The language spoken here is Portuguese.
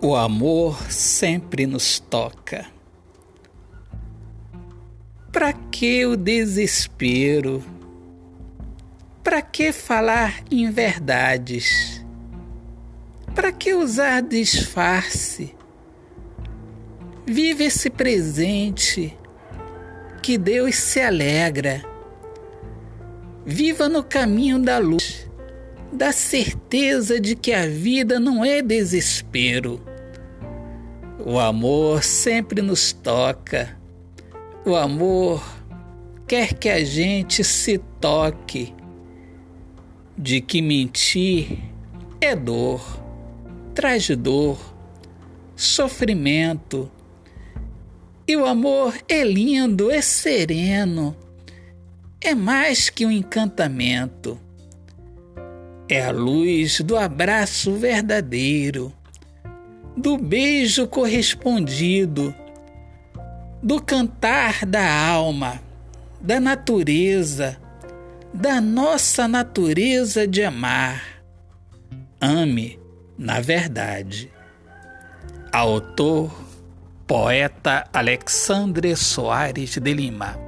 O amor sempre nos toca. Para que o desespero? Para que falar em verdades? Para que usar disfarce? Vive esse presente que Deus se alegra. Viva no caminho da luz da certeza de que a vida não é desespero. O amor sempre nos toca. O amor quer que a gente se toque de que mentir é dor, traz dor, sofrimento. E o amor é lindo, é sereno, é mais que um encantamento é a luz do abraço verdadeiro, do beijo correspondido, do cantar da alma, da natureza, da nossa natureza de amar. Ame na verdade. Autor, poeta Alexandre Soares de Lima.